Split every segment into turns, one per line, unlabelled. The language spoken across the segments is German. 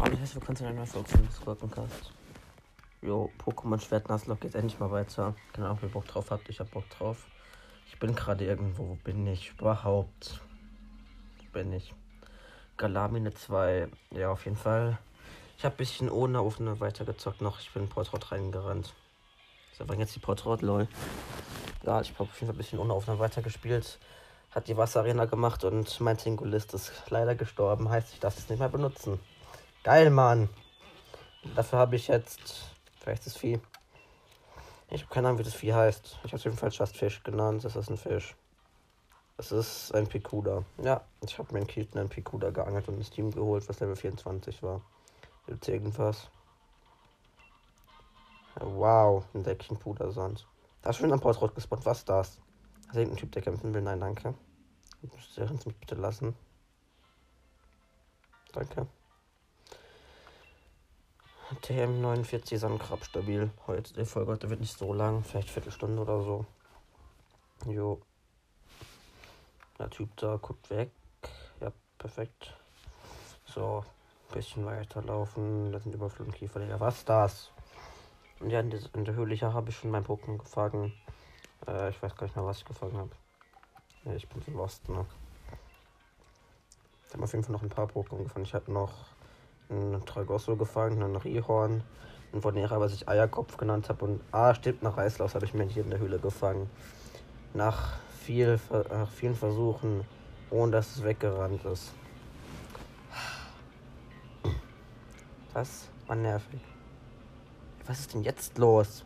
Hallo, herzlich willkommen zu einer neuen Folge von Squirkencast. Jo, Pokémon Schwert Nuzlocke geht endlich mal weiter. Ob ihr Bock drauf habt. Ich hab Bock drauf. Ich bin gerade irgendwo. Wo bin ich überhaupt? Wo bin ich? Galamine 2. Ja, auf jeden Fall. Ich habe ein bisschen ohne Aufnahme weitergezockt noch. Ich bin in Portrot reingerannt. So, wann jetzt die Portrot, lol. Ja, ich habe auf jeden Fall ein bisschen ohne Aufnahme weitergespielt. Hat die Wasserarena gemacht und mein Singulist ist leider gestorben. Heißt, ich darf es nicht mehr benutzen. Geil, Mann. Dafür habe ich jetzt. Vielleicht das Vieh. Ich habe keine Ahnung, wie das Vieh heißt. Ich habe es jedenfalls Just Fish genannt. Das ist ein Fisch. Es ist ein Pikuda. Ja, ich habe mir in Keaton einen Pikuda geangelt und ins Team geholt, was Level 24 war. Gibt's irgendwas? Wow, ein Deckchen Pudersand. Da ist schon ein Portrot gespawnt. Was ist das? Ist irgendein Typ, der kämpfen will? Nein, danke. Kannst mich bitte lassen. Danke. TM49 Sandkrab stabil. Heute, die Folge heute wird nicht so lang, vielleicht Viertelstunde oder so. Jo. Der Typ da guckt weg. Ja, perfekt. So, bisschen weiterlaufen. Da sind Überflutenkiefer. Ja, was das? Und ja, in, der, in Höhle habe ich schon mein Pokémon gefangen. Äh, ich weiß gar nicht mehr, was ich gefangen habe. Ich bin so lost, ne? Ich habe auf jeden Fall noch ein paar Pokémon gefangen. Ich habe noch einen Tragosso gefangen, einen Rihorn, einen Vonera, was ich Eierkopf genannt habe. Und ah, stimmt, nach Reislaus habe ich mir hier in der Höhle gefangen. Nach, viel, nach vielen Versuchen, ohne dass es weggerannt ist. Das war nervig. Was ist denn jetzt los?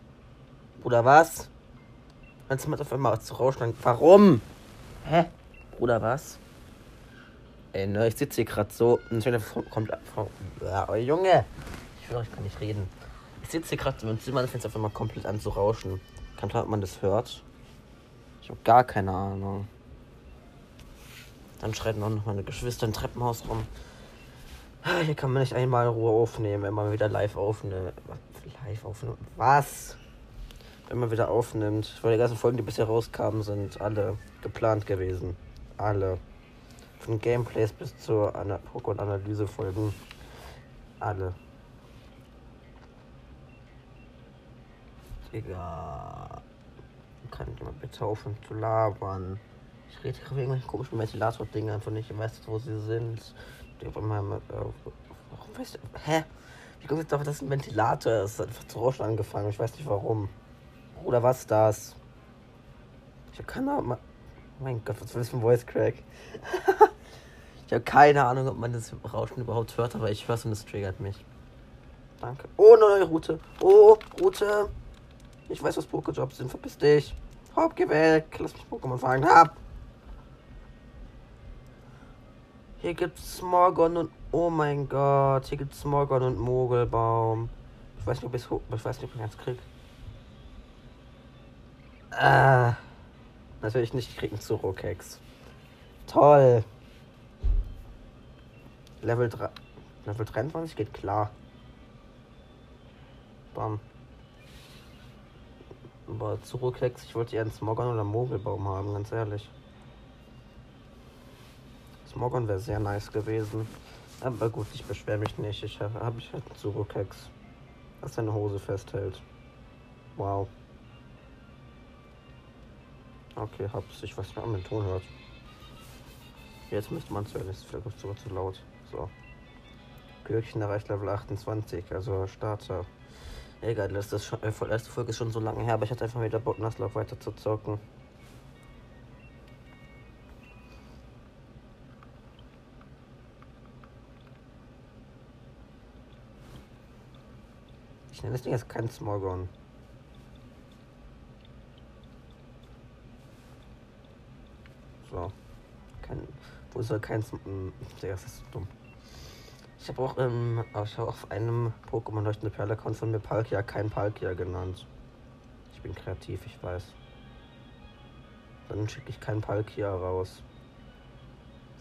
Bruder, was? Du mal auf einmal zu rauschen? Warum? Hä? Bruder, was? Ey, ne, ich sitze hier gerade so. Und kommt. Ja, oh, Junge! Ich will euch gar nicht reden. Ich sitze hier gerade im Zimmer, fängt auf einmal komplett an zu rauschen. Kann klar, ob man das hört. Ich habe gar keine Ahnung. Dann schreiten auch noch meine Geschwister im Treppenhaus rum. Ah, hier kann man nicht einmal Ruhe aufnehmen, wenn man wieder live aufnimmt. Live aufnimmt? Was? Man wieder aufnimmt. Weil die ganzen Folgen, die bisher rauskamen, sind alle geplant gewesen. Alle. Von Gameplays bis zu einer Pokémon-Analyse-Folgen. Alle. Digga. Kann ich mal bitte aufhören zu labern? Ich rede hier wegen irgendwelchen komischen Ventilator-Dingen einfach nicht. Ich weiß wo sie sind. Die auf einmal. Äh, weißt du. Hä? Wie kommt jetzt darauf, dass ein Ventilator ist? hat einfach zu rauschen angefangen. Ich weiß nicht warum. Oder was das? Ich habe keine Ahnung. Mein Gott, was ist das für ein Voice Crack? ich habe keine Ahnung, ob man das Rauschen überhaupt hört, aber ich höre es und es triggert mich. Danke. Oh, neue Route. Oh, Route. Ich weiß, was Pokejobs sind. Verpiss dich. Hopp, geh weg. Lass mich Pokémon fangen. Hab. Hier gibt's Smorgon und. Oh mein Gott. Hier gibt's Smorgon und Mogelbaum. Ich weiß nicht, ob ich ich jetzt krieg. Ah. Natürlich nicht, ich krieg einen Zuro-Keks. Toll. Level 3. Level 23 geht klar. Bam. Aber Zuro-Keks, ich wollte eher einen Smogon oder Mogelbaum haben, ganz ehrlich. Smogon wäre sehr nice gewesen. Aber gut, ich beschwere mich nicht. Ich habe hab ich halt einen Zuro-Keks. Was seine Hose festhält. Wow. Okay, hab's. Ich weiß nicht, ob man den Ton hört. Jetzt müsste man es hören. Ist vielleicht sogar zu laut. So. Glöckchen erreicht Level 28, also Starter. Egal, das ist schon, äh, erste Folge ist schon so lange her, aber ich hatte einfach wieder Bock, Nasslauf weiter zu zocken. Ich nenne das Ding jetzt kein Smorgon. So. Kein, wo soll kein. Hm, das ist dumm. Ich habe auch, ähm, ich hab auf einem Pokémon leuchtende Perle-Account von mir Palkia kein Palkia genannt. Ich bin kreativ, ich weiß. Dann schicke ich keinen Palkia raus.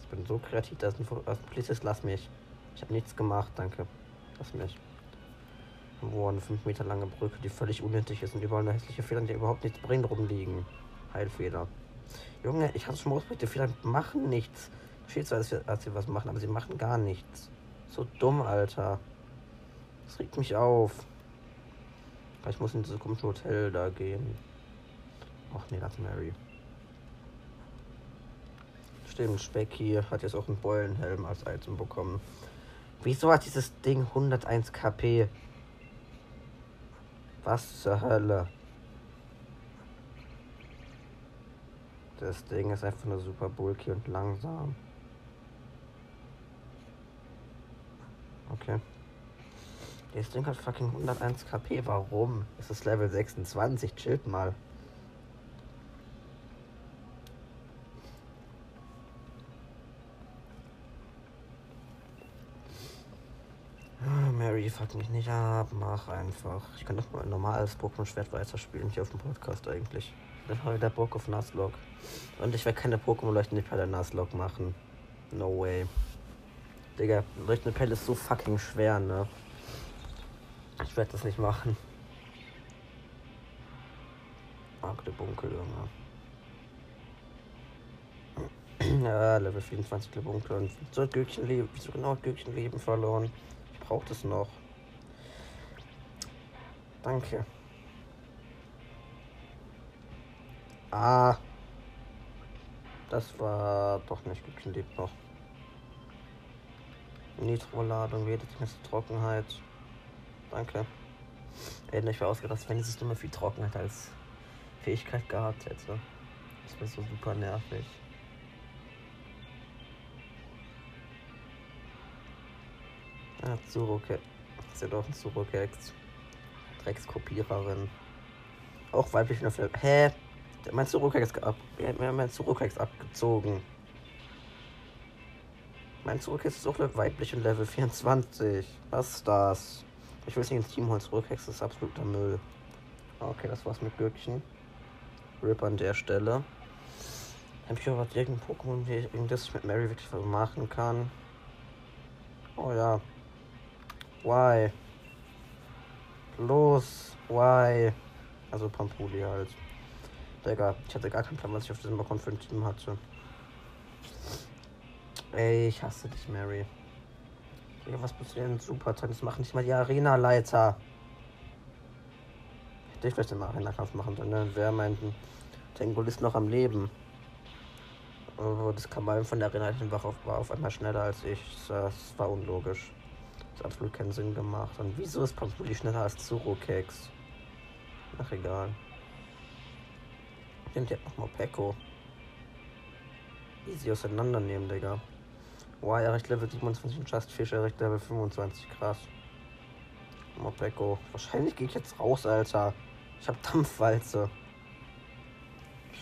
Ich bin so kreativ, dass ein, dass ein Polizist, lass mich. Ich habe nichts gemacht, danke. Lass mich. Wo eine 5 Meter lange Brücke, die völlig unnötig ist und überall nur hässliche Federn, die überhaupt nichts bringen, rumliegen. Heilfeder. Junge, ich hatte schon mal die Federn machen nichts. Steht zwar, dass sie was machen, aber sie machen gar nichts. So dumm, Alter. Das regt mich auf. Ich muss in dieses komische Hotel da gehen. Ach nee, das Mary. Stimmt, Specky hat jetzt auch einen Beulenhelm als Item bekommen. Wieso hat dieses Ding 101 KP? Was zur Hölle? Das Ding ist einfach nur super bulky und langsam. Okay. Das Ding hat fucking 101 KP. Warum? Es ist Level 26. Chillt mal. Ah, Mary, fuck mich nicht ab. Mach einfach. Ich kann doch mal ein normales Pokémon-Schwert weiterspielen hier auf dem Podcast eigentlich. Dann habe ich wieder Bock auf Nuzlocke. Und ich werde keine Pokémon-Leuchtende Pelle Nuzlocke machen. No way. Digga, Leuchtende Pelle ist so fucking schwer, ne? Ich werde das nicht machen. Mark der Bunkel, Junge. ja, Level 24 der Bunkel. Und so hat Gürkchen Leben. Wieso genau hat Gürkchen Leben verloren? Ich brauche das noch. Danke. Ah. Das war doch nicht Gürkchen lebt noch. Nitro-Ladung, jede Trockenheit. Danke. Hätte ich wäre ausgedacht, wenn dieses dumme viel Trockenheit als Fähigkeit gehabt hätte. Das wäre so super nervig. Ah, Zuroke. Das ist ja doch ein Zurokex. Dreckskopiererin. Auch weiblich nur für. Hä? Mein Zurokex ab. Haben mein Zurokex abgezogen. Mein Zurokex ist auch weiblich und Level 24. Was ist das? Ich will es nicht ins Team holen. Zurückhex ist absoluter Müll. Okay, das war's mit Gürkchen. Rip an der Stelle. Hab ich aber irgendein Pokémon, das ich mit Mary wirklich was machen kann? Oh ja. Why? Los, why? Also Pampuli halt. Digga, ich hatte gar keinen Plan, was ich auf diesem Balkon für ein Team hatte. Ey, ich hasse dich, Mary. Ja, was muss ich denn super Das machen? Nicht mal die Arena-Leiter. Hätte ich vielleicht den Arena-Kampf machen sollen. Ne? Wer meint, Tengul ist noch am Leben. Oh, das kam mal von der Arena war auf, war auf einmal schneller als ich. Das war unlogisch. Das hat absolut keinen Sinn gemacht. Und wieso ist Pampuli schneller als Zuro-Keks? Ach, egal. Ich hätte noch mal Peko. Easy auseinandernehmen, Digga. Boah, erreicht Level 27 und Just Fish erreicht Level 25. Krass. Mopeko. Wahrscheinlich gehe ich jetzt raus, Alter. Ich habe Dampfwalze.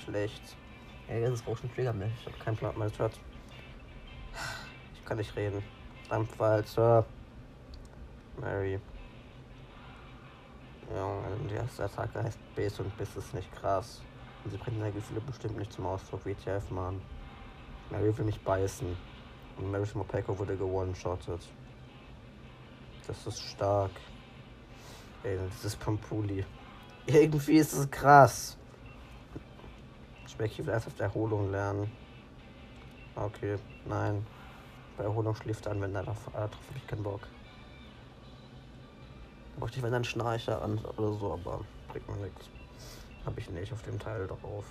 Schlecht. Ja, jetzt ist Rauschen Trigger mehr. Ich habe keinen Plan mehr. Hört. Ich kann nicht reden. Dampfwalze. Mary. Ja, die erste Attacke heißt Base und Biss ist nicht krass. Und sie bringt meine Gefühle bestimmt nicht zum Ausdruck. WTF, Mann. Mary will mich beißen. Maris Mopeko wurde gewone-shottet. Das ist stark. Ey, ist Pampuli. Irgendwie ist es krass. Specky will erst auf der Erholung lernen. Okay, nein. Bei Erholung schläft an, wenn er darauf äh, ich keinen Bock. Bräuchte ich wenn dann Schnarcher an oder so, aber bringt mir nichts. Habe ich nicht auf dem Teil drauf.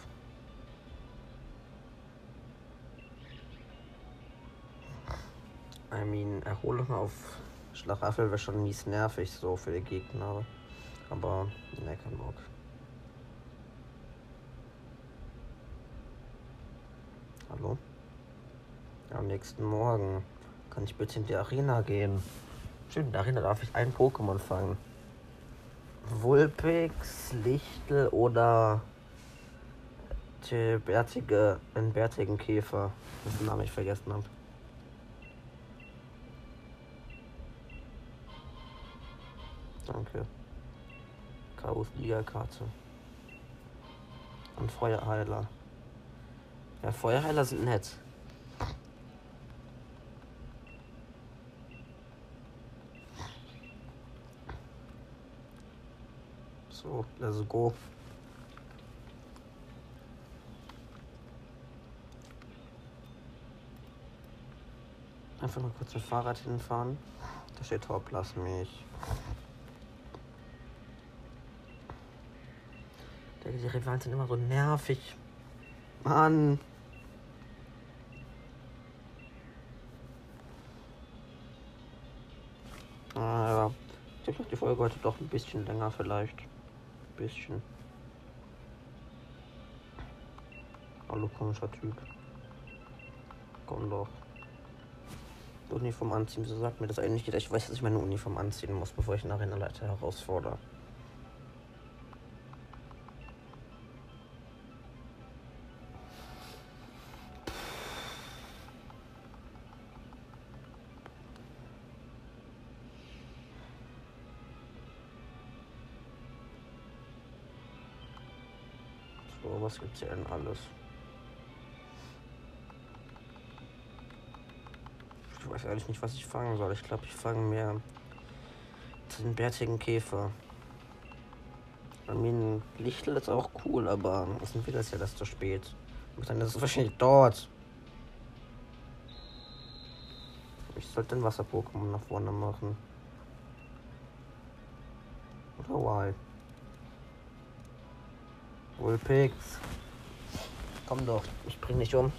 I mean, Erholung auf Schlaraffel wäre schon mies nervig so für die Gegner. Aber, ne, kein Bock. Hallo? Am nächsten Morgen kann ich bitte in die Arena gehen. Schön, in der Arena darf ich ein Pokémon fangen. Vulpix, Lichtel oder der bärtige, einen bärtigen Käfer, dessen Namen ich vergessen habe. Danke. Chaos Liga-Karte. Und Feuerheiler. Ja, Feuerheiler sind nett. So, let's go. Einfach nur kurz mit Fahrrad hinfahren. Da steht Top, lass mich. Die Rivalen sind immer so nervig. Mann. Ah, ja. Ich glaube, die Folge heute doch ein bisschen länger vielleicht. Ein bisschen. Hallo, komischer Typ. Komm doch. Uniform anziehen, wieso sagt mir das eigentlich? Ich weiß, dass ich meine Uniform anziehen muss, bevor ich einen Arenaleiter herausfordere. Was gibt's hier denn alles? Ich weiß ehrlich nicht, was ich fangen soll. Ich glaube, ich fange mehr den bärtigen Käfer. Armin Lichtel ist auch cool, aber ist wieder ist ja das zu spät. Und dann ist es wahrscheinlich dort. Ich sollte den Wasser-Pokémon nach vorne machen. Oder why? Wohlpix. Komm doch, ich bring dich um.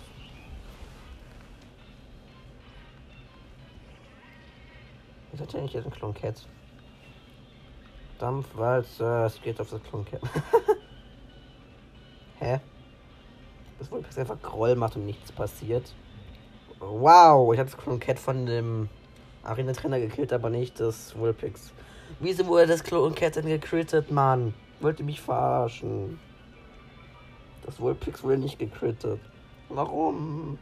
Was hat eigentlich jetzt ein Klonkett? Dampfwalze, es geht auf das Klonkett. Hä? Das Wohlpix einfach Groll macht und nichts passiert. Wow, ich habe das Klonkett von dem Arena-Trainer gekillt, aber nicht das Wohlpix. Wieso wurde das Klonkett denn gecrittet, Mann? Wollt ihr mich verarschen? Das Wohlpix wurde nicht gecrittet. Warum?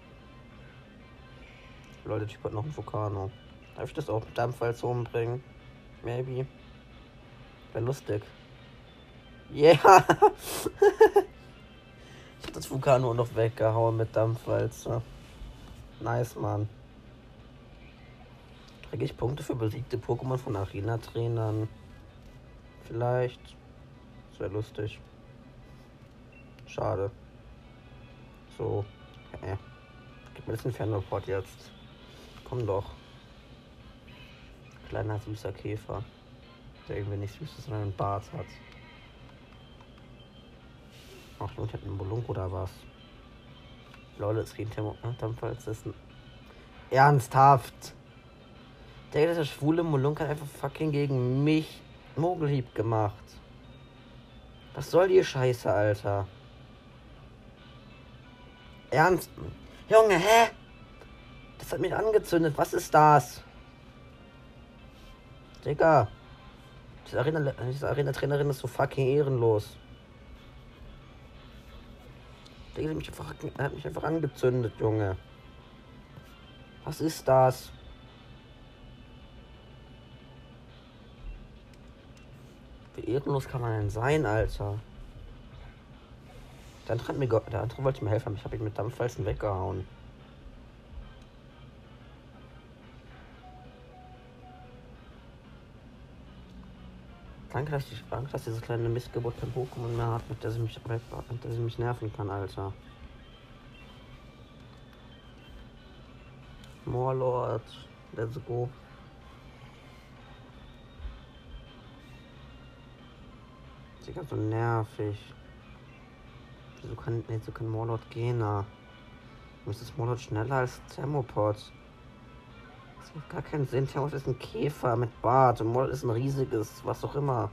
Leute, Typ hat noch einen Vulkano. Darf ich das auch mit Dampfwalz umbringen? Maybe. Wäre lustig. Yeah! ich hab das Vulkano noch weggehauen mit Dampfwalze. Nice, Mann. Kriege ich Punkte für besiegte Pokémon von Arena-Trainern? Vielleicht. Wäre lustig. Schade. So. Äh. Gib mir das Inferno-Port jetzt. Komm doch. Kleiner süßer Käfer. Der irgendwie nicht süß ist, sondern einen Bart hat. Ach, und hat einen Bolunk oder was? Leute, es geht Dampfwalz ist ein. Ernsthaft! Der, dieser schwule Molunk hat einfach fucking gegen mich Mogelhieb gemacht. Was soll die Scheiße, Alter? Ernst? Junge, hä? Das hat mich angezündet. Was ist das? Digga. Diese Arena-Trainerin Arena ist so fucking ehrenlos. Digga, hat mich, einfach, hat mich einfach angezündet, Junge. Was ist das? Wie ehrenlos kann man denn sein, Alter? Der andere, mir der andere wollte mir helfen, aber ich habe ihn mit Dampfwalzen weggehauen. Danke, dass, ich, danke, dass diese kleine Missgeburt kein Pokémon mehr hat, mit der sie mich, mit der sie mich nerven kann, Alter. Morlord, let's go. Ganz so nervig. Wieso kann, nee, so kann Morlord gehen, na? Ist das Morlord schneller als Thermopod? Das macht gar keinen Sinn. Thermos ist ein Käfer mit Bart und Morlord ist ein riesiges, was auch immer.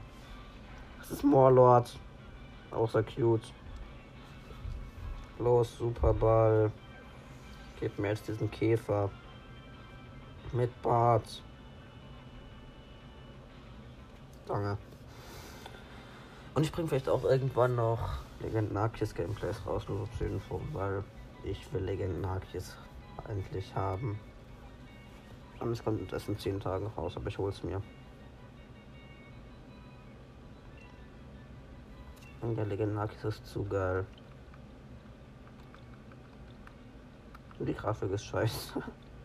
Das ist Morlord. Außer cute. Los, Superball. Gib mir jetzt diesen Käfer. Mit Bart. Danke. Und ich bringe vielleicht auch irgendwann noch Legenden Arceus Gameplays raus, nur zur Info, weil ich will Legenden Arceus eigentlich haben. Und es kommt erst in 10 Tagen raus, aber ich hol's mir. Und der Legenden Arceus ist zu geil. Die Grafik ist scheiße.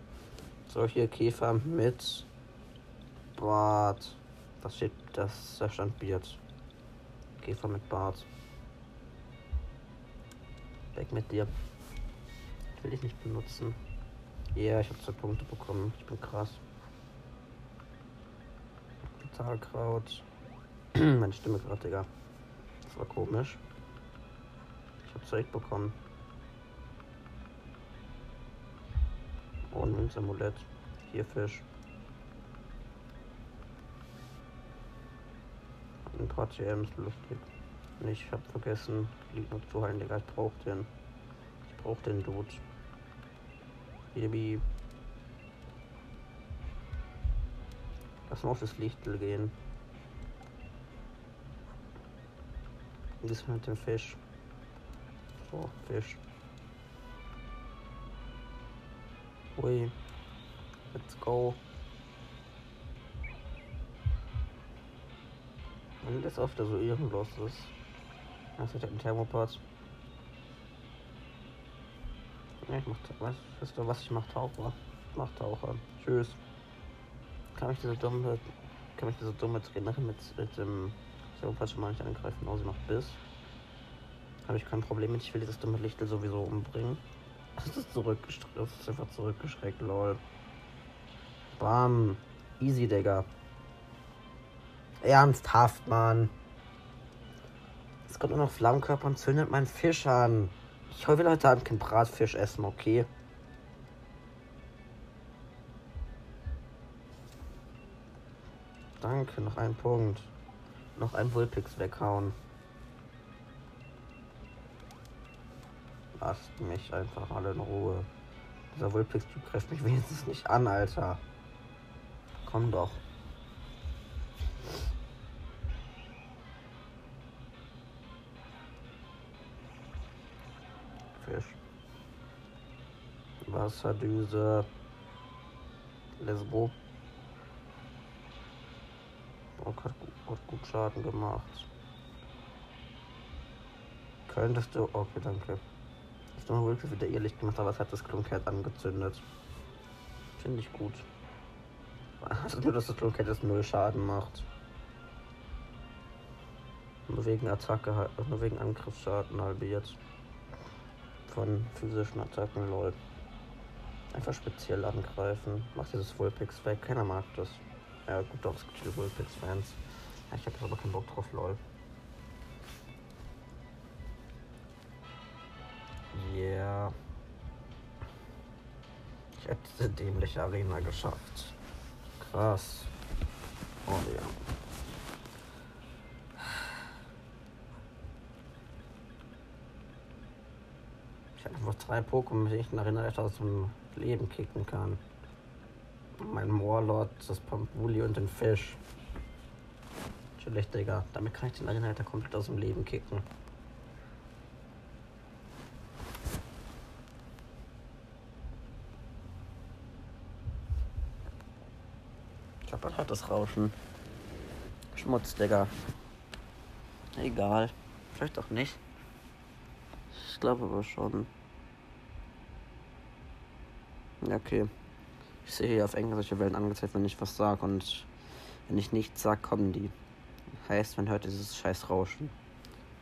Solche Käfer mit Bart. Das steht, das da stand Beard. Käfer mit Bart. Weg mit dir. Ich will dich nicht benutzen. Ja, yeah, ich habe zwei Punkte bekommen. Ich bin krass. Talkraut. Meine Stimme gerade, Digga. Das war komisch. Ich habe Zeug bekommen. Oh, ein Münzamulett. Hier Fisch. Ein paar TMs lustig. Ich hab vergessen, liegt noch zu heilen, Digga. Ich brauch den. Ich brauch den Dude. Baby. Lass mal auf das Lichtel gehen. Das mit dem Fisch. So, Fisch. Ui. Let's go. Und das oft so ehrenlos ist. Das ist ein Thermopod. Ja, ich mach, was, wisst ihr was, ich mach Taucher. Ich mach Taucher. Tschüss. Kann mich diese dumme, kann mich diese dumme Trainerin mit, mit dem Thermopod schon mal nicht angreifen, oh, sie macht Biss. Habe ich kein Problem mit, ich will dieses dumme Lichtel sowieso umbringen. Das ist zurückgeschreckt, das ist einfach zurückgeschreckt, lol. Bam. Easy, Digga. Ernsthaft, Mann. Kommt nur noch Flammenkörper und zündet meinen Fisch an. Ich hoffe, Leute haben kein Bratfisch essen, okay? Danke, noch ein Punkt. Noch ein Vulpix weghauen. Lasst mich einfach alle in Ruhe. Dieser Vulpix-Typ greift mich wenigstens nicht an, Alter. Komm doch. Fisch. Wasserdüse. Let's go. Oh, hat, hat gut Schaden gemacht. Könntest du. Okay, danke. Ich habe wirklich wieder ihr Licht gemacht, aber es hat das Klunkheit angezündet. Finde ich gut. Also nur, dass das Klunkheit jetzt null Schaden macht. Nur wegen Attacke, nur wegen Angriffsschaden halbiert von physischen Attacken, lol. Einfach speziell angreifen. Macht dieses Vulpix weg. Keiner mag das. Ja, gut, doch, es gibt viele Vulpix-Fans. Ja, ich habe aber keinen Bock drauf, lol. Yeah. Ich habe diese dämliche Arena geschafft. Krass. Oh ja. Einfach drei Pokémon, mit denen ich in Arena aus dem Leben kicken kann. Mein Moorlord, das Pampuli und den Fisch. Chillig, Digga. Damit kann ich den Arena komplett aus dem Leben kicken. Ich hab halt das Rauschen. Schmutz, Digga. Egal. Vielleicht auch nicht. Ich glaube aber schon. Ja, okay. Ich sehe hier auf Englisch solche Wellen angezeigt, wenn ich was sage. Und wenn ich nichts sage, kommen die. Heißt, man hört dieses scheiß Rauschen.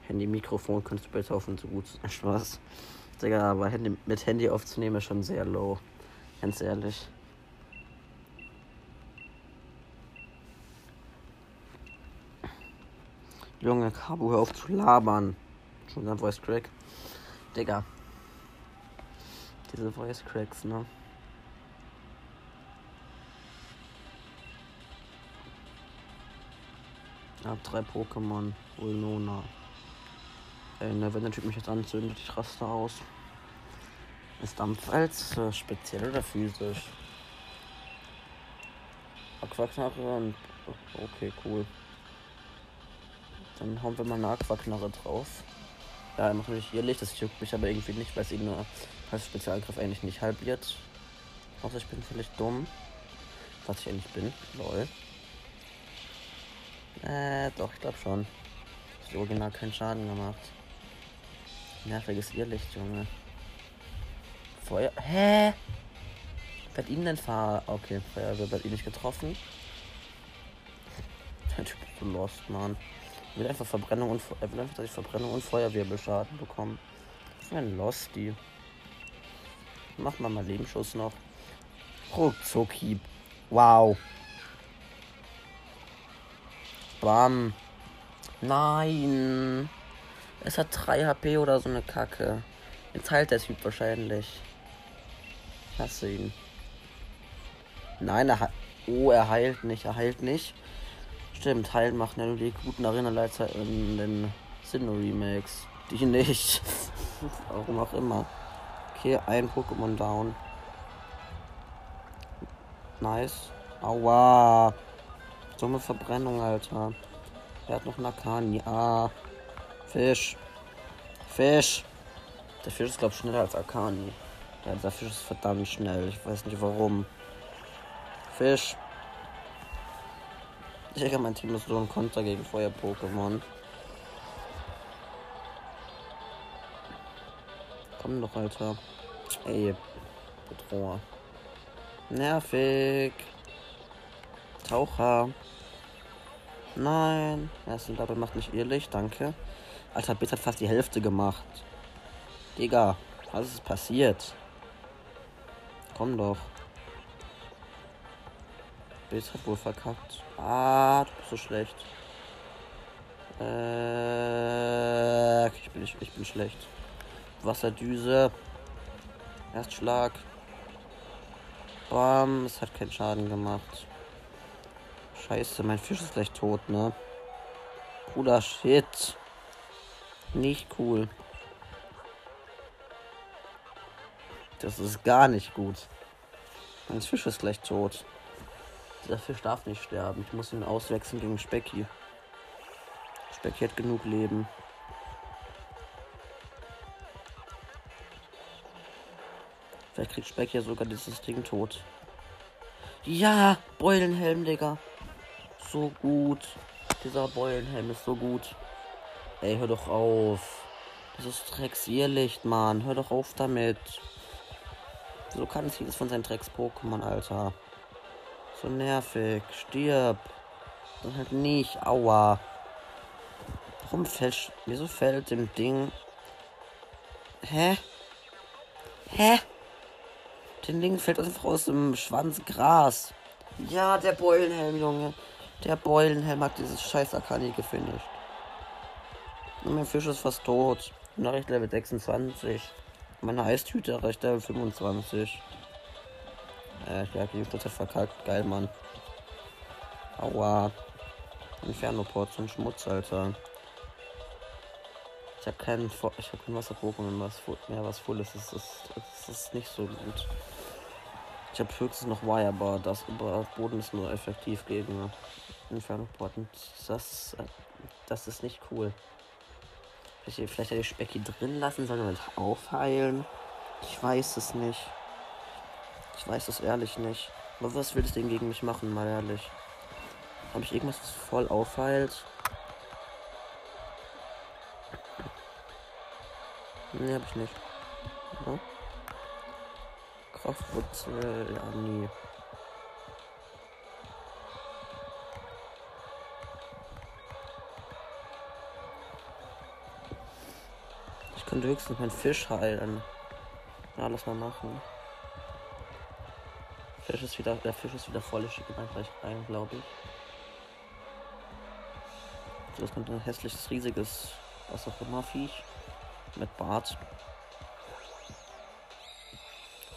Handy, Mikrofon, könntest du bitte aufhören, so gut Spaß. Digga, aber Handy, mit Handy aufzunehmen ist schon sehr low. Ganz ehrlich. Junge, Kabu, hör auf zu labern. Schon ein Voice Crack. Digga. Diese Voice Cracks, ne? Ich hab drei Pokémon. Ulnona. Ey, ne, wenn der Typ mich jetzt anzündet, ich raste aus. Ist Dampf als äh, speziell oder physisch? Aquaknarre und. Okay, cool. Dann hauen wir mal eine Aquaknarre drauf. Ja, er macht hier Licht, das juckt mich aber irgendwie nicht, weil es ihn nur als Spezialangriff eigentlich nicht halbiert. Außer ich bin vielleicht dumm. Was ich eigentlich bin. Lol. Äh, doch, ich glaube schon. Das Original keinen Schaden gemacht. Nerviges Irrlicht, Junge. Feuer. Hä? Wer hat ihn denn fahr. Okay, Feuerwehr hat ihn nicht getroffen. Der Typ ist so lost, Mann. Er will einfach Verbrennung und er will einfach, dass ich Verbrennung und Feuerwirbelschaden bekomme. Ist ein Losty. Mach mal mal Lebensschuss noch. Ruckzucki. Wow. Bam. Nein. Es hat 3 HP oder so eine Kacke. Jetzt heilt der Typ wahrscheinlich. Ich hasse ihn. Nein, er hat. Oh, er heilt nicht. Er heilt nicht. Stimmt, heilen machen ja nur die guten Arena-Leiter in den Sinnoh-Remakes. Die nicht. Warum auch immer. Okay, ein Pokémon down. Nice. Aua. Dumme Verbrennung, Alter. Er hat noch einen Akani. Ah. Fisch. Fisch. Der Fisch ist, glaube ich, schneller als Akani. Ja, der Fisch ist verdammt schnell. Ich weiß nicht warum. Fisch. Ich denke, mein Team ist so ein Konter gegen Feuer-Pokémon. Komm doch, Alter. Ey. Bedroher. Nervig. Taucher. Nein. Erste Double macht nicht ehrlich, danke. Alter, Biss hat fast die Hälfte gemacht. Digga, was ist passiert? Komm doch. Biss hat wohl verkackt. Ah, so schlecht. Äh, ich bin, ich, ich bin schlecht. Wasserdüse. Erstschlag. Bam, es hat keinen Schaden gemacht. Scheiße, mein Fisch ist gleich tot, ne? Bruder, shit. Nicht cool. Das ist gar nicht gut. Mein Fisch ist gleich tot. Dieser Fisch darf nicht sterben. Ich muss ihn auswechseln gegen Specki. Specki hat genug Leben. Vielleicht kriegt Speck ja sogar dieses Ding tot. Ja, Beulenhelm, Digga. So gut. Dieser Beulenhelm ist so gut. Ey, hör doch auf. Das ist Drecks-Irrlicht, Mann. Hör doch auf damit. So kann es vieles von seinen Drecks-Pokémon, Alter. So nervig. Stirb. Dann halt nicht. Aua. Warum fällt. Wieso fällt dem Ding. Hä? Hä? Den Ding fällt einfach aus dem Schwanz Gras. Ja, der Beulenhelm, Junge. Der Beulenhelm hat dieses scheiß Akani gefinisht. Und mein Fisch ist fast tot. Nachricht Level 26. Meine Eistüte erreicht Level 25. Äh, ja, die Total verkackt. Geil, Mann. Aua. Inferno-Port, ein Schmutz, Alter. Ich habe keinen, ich habe kein Wasser-Pokémon was mehr, was voll ist. Das ist, das ist nicht so gut. Ich habe höchstens noch Wire, aber das über Boden ist nur effektiv gegen Inferno-Port. Und das, das ist nicht cool. Vielleicht, vielleicht hätte ich Specky drin lassen sollen und aufheilen. Ich weiß es nicht. Ich weiß es ehrlich nicht. Aber was will das Ding gegen mich machen, mal ehrlich? Habe ich irgendwas, was voll aufheilt? Nee, hab ich nicht. Ja. Kraftwurzel, ja, nie. Ich könnte höchstens meinen Fisch heilen. Ja, lass mal machen. Fisch ist wieder, der Fisch ist wieder voll. Ich schicke gleich rein, glaube ich. Das kommt ein hässliches, riesiges, was auch immer Viech. Mit Bart.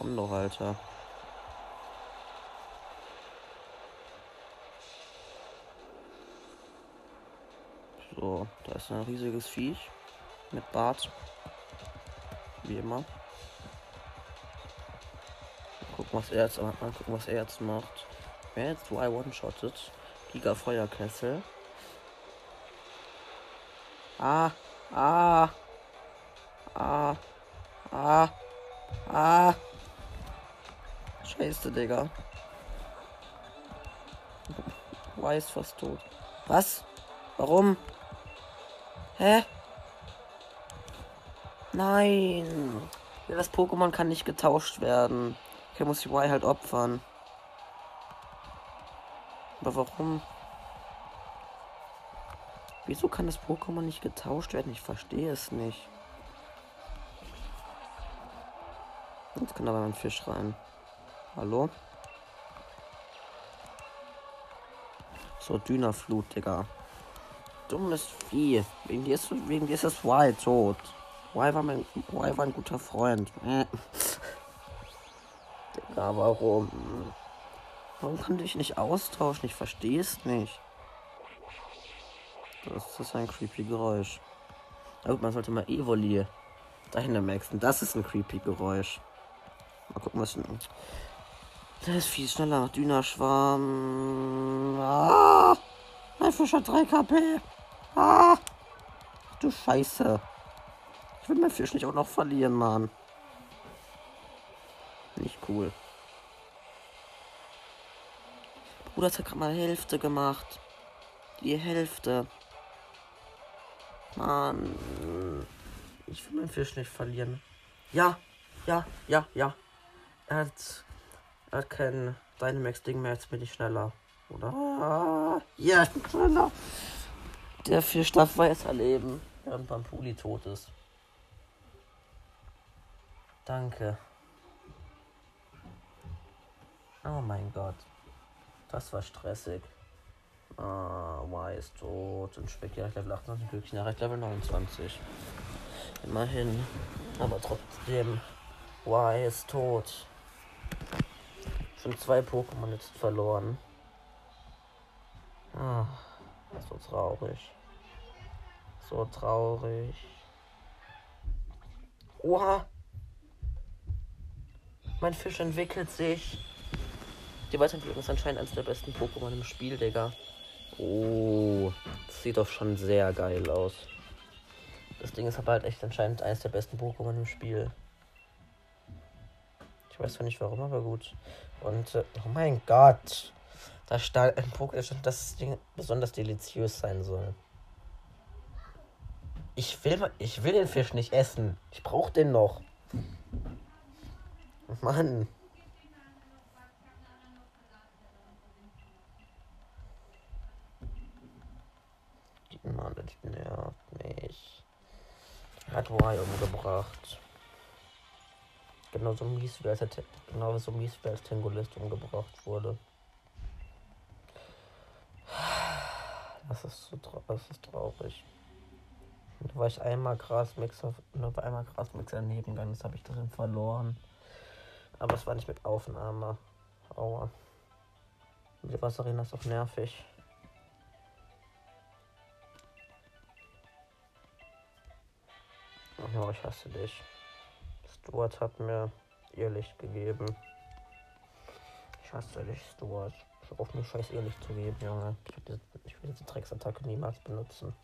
Komm doch, Alter. So, da ist ein riesiges Viech. Mit Bart. Wie immer. Gucken, was er jetzt macht. Gucken, was er jetzt macht. Wer jetzt zwei one-shottet. Giga Feuerkessel. Ah, ah. Ah. Ah. Ah. Scheiße, Digga. Weiß fast tot. Was? Warum? Hä? Nein. Das Pokémon kann nicht getauscht werden. Okay, muss die Y halt opfern. Aber warum? Wieso kann das Pokémon nicht getauscht werden? Ich verstehe es nicht. Jetzt kann aber ein Fisch rein. Hallo? So, Dünaflut, Digga. Dummes Vieh. Wegen dir ist, wegen dir ist das Why tot. Why war, mein, Why war ein guter Freund. Hm. Digga, warum? Warum kann ich nicht austauschen? Ich verstehe es nicht. Das ist ein creepy Geräusch. Na gut, man sollte mal Evoli dahinter maxen. Das ist ein creepy Geräusch. Mal gucken, was ich. Der ist viel schneller. Dünerschwarm. Ah! Mein Fisch hat 3 KP. Ah! Du Scheiße. Ich will mein Fisch nicht auch noch verlieren, Mann. Nicht cool. Bruder hat gerade mal Hälfte gemacht. Die Hälfte. Mann. Ich will meinen Fisch nicht verlieren. Ja, ja, ja, ja. Er hat, hat kein Dynamax-Ding mehr, jetzt bin ich schneller. Oder? Ja, ich bin schneller. Der Fisch darf weiterleben, während Pampuli tot ist. Danke. Oh mein Gott. Das war stressig. Ah, Y ist tot. Und Speck direkt Level 28, glücklich direkt Level 29. Immerhin. Aber trotzdem. Y ist tot. Schon zwei Pokémon jetzt verloren. Ah, so traurig. So traurig. Oha! Mein Fisch entwickelt sich. Die Weiterentwicklung ist anscheinend eines der besten Pokémon im Spiel, Digga. Oh, das sieht doch schon sehr geil aus. Das Ding ist aber halt echt anscheinend eines der besten Pokémon im Spiel. Ich weiß zwar nicht warum, aber gut. Und, äh, oh mein Gott. Da stand ein Pokémon, dass das Ding besonders deliziös sein soll. Ich will, ich will den Fisch nicht essen. Ich brauche den noch. Mann. Mann, das nervt mich. Hat Y umgebracht. Genauso mies wie als er, genauso mies wie als Tengolist umgebracht wurde. Das ist so das ist traurig. Da war ich einmal Grasmixer, nur war einmal Grasmixer daneben gegangen, das habe ich darin verloren. Aber es war nicht mit Aufnahme. Aua. Die Wasserarena ist auch nervig. Ja, ich hasse dich. Stuart hat mir ihr Licht gegeben. Ich hasse dich, Stuart. Ich auf mir scheiß ihr Licht zu geben, Junge. Ich will diese Drecksattacke niemals benutzen.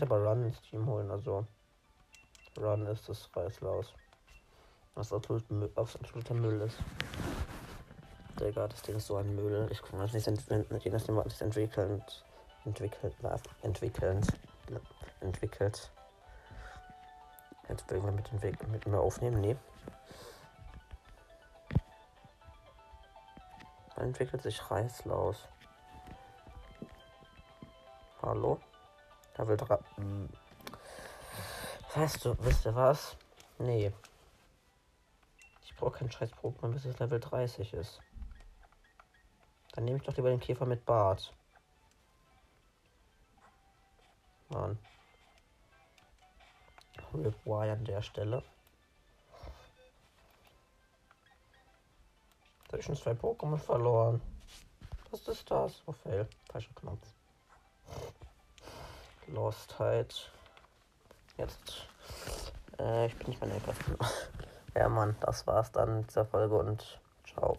Ich aber Run ins Team holen, also Run ist das Reißlaus. Was absolut Müll, absoluter Müll ist. Digga, das Ding ist so ein Müll. Ich kann das nicht entwickeln, je nachdem, was entwickelt, entwickelt, entwickelt, entwickelt. Jetzt will ich mit, entwick mit mir aufnehmen, nee. Entwickelt sich Reißlaus. Hallo? Level 3. Hm. Weißt du, wisst ihr was? Nee. Ich brauche keinen scheiß Pokémon, bis es Level 30 ist. Dann nehme ich doch lieber den Käfer mit Bart. Mann. Rip an der Stelle. Da habe ich schon zwei Pokémon verloren. Was ist das? Oh, fail. Falscher Knopf. Lostheit. Halt. Jetzt. Äh, ich bin nicht mehr in der Ja, Mann, das war's dann mit dieser Folge und ciao.